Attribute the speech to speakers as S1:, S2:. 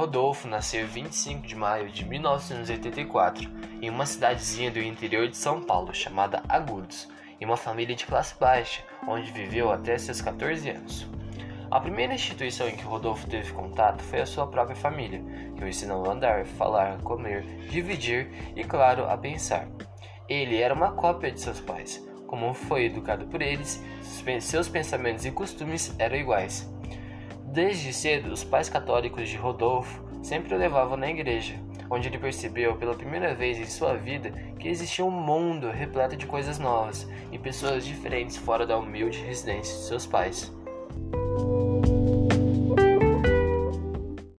S1: Rodolfo nasceu 25 de maio de 1984 em uma cidadezinha do interior de São Paulo chamada Agudos, em uma família de classe baixa, onde viveu até seus 14 anos. A primeira instituição em que Rodolfo teve contato foi a sua própria família, que o ensinou a andar, falar, comer, dividir e, claro, a pensar. Ele era uma cópia de seus pais. Como foi educado por eles, seus pensamentos e costumes eram iguais. Desde cedo, os pais católicos de Rodolfo sempre o levavam na igreja, onde ele percebeu pela primeira vez em sua vida que existia um mundo repleto de coisas novas e pessoas diferentes fora da humilde residência de seus pais.